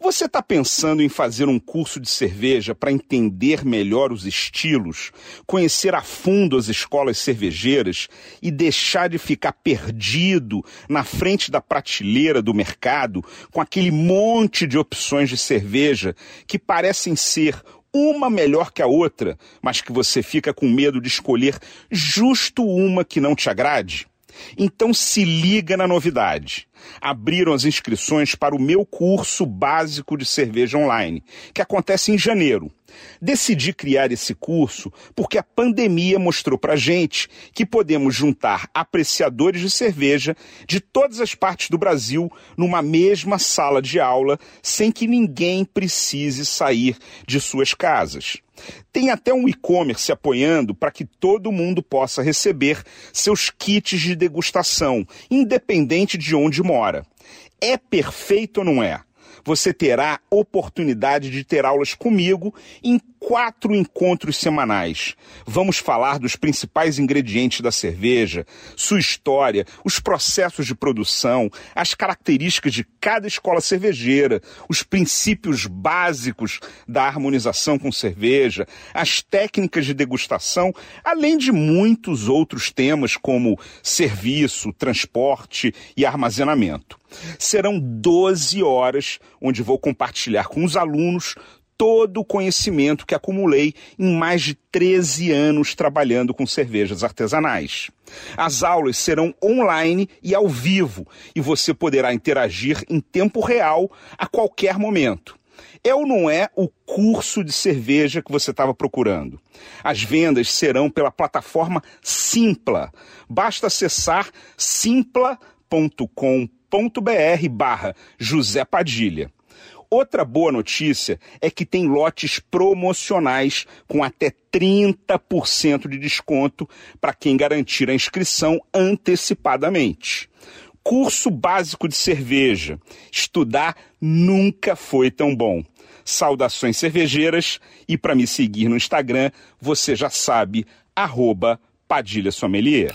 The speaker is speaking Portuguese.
Você está pensando em fazer um curso de cerveja para entender melhor os estilos, conhecer a fundo as escolas cervejeiras e deixar de ficar perdido na frente da prateleira do mercado com aquele monte de opções de cerveja que parecem ser uma melhor que a outra, mas que você fica com medo de escolher justo uma que não te agrade? Então se liga na novidade. Abriram as inscrições para o meu curso básico de cerveja online, que acontece em janeiro. Decidi criar esse curso porque a pandemia mostrou pra gente que podemos juntar apreciadores de cerveja de todas as partes do Brasil numa mesma sala de aula sem que ninguém precise sair de suas casas. Tem até um e-commerce apoiando para que todo mundo possa receber seus kits de degustação, independente de onde mora. É perfeito ou não é? Você terá oportunidade de ter aulas comigo em quatro encontros semanais. Vamos falar dos principais ingredientes da cerveja, sua história, os processos de produção, as características de cada escola cervejeira, os princípios básicos da harmonização com cerveja, as técnicas de degustação, além de muitos outros temas como serviço, transporte e armazenamento. Serão 12 horas onde vou compartilhar com os alunos todo o conhecimento que acumulei em mais de 13 anos trabalhando com cervejas artesanais. As aulas serão online e ao vivo e você poderá interagir em tempo real a qualquer momento. É ou não é o curso de cerveja que você estava procurando? As vendas serão pela plataforma Simpla. Basta acessar simpla.com.br barra José Padilha. Outra boa notícia é que tem lotes promocionais com até 30% de desconto para quem garantir a inscrição antecipadamente. Curso básico de cerveja. Estudar nunca foi tão bom. Saudações cervejeiras e para me seguir no Instagram, você já sabe, arroba Padilha Sommelier.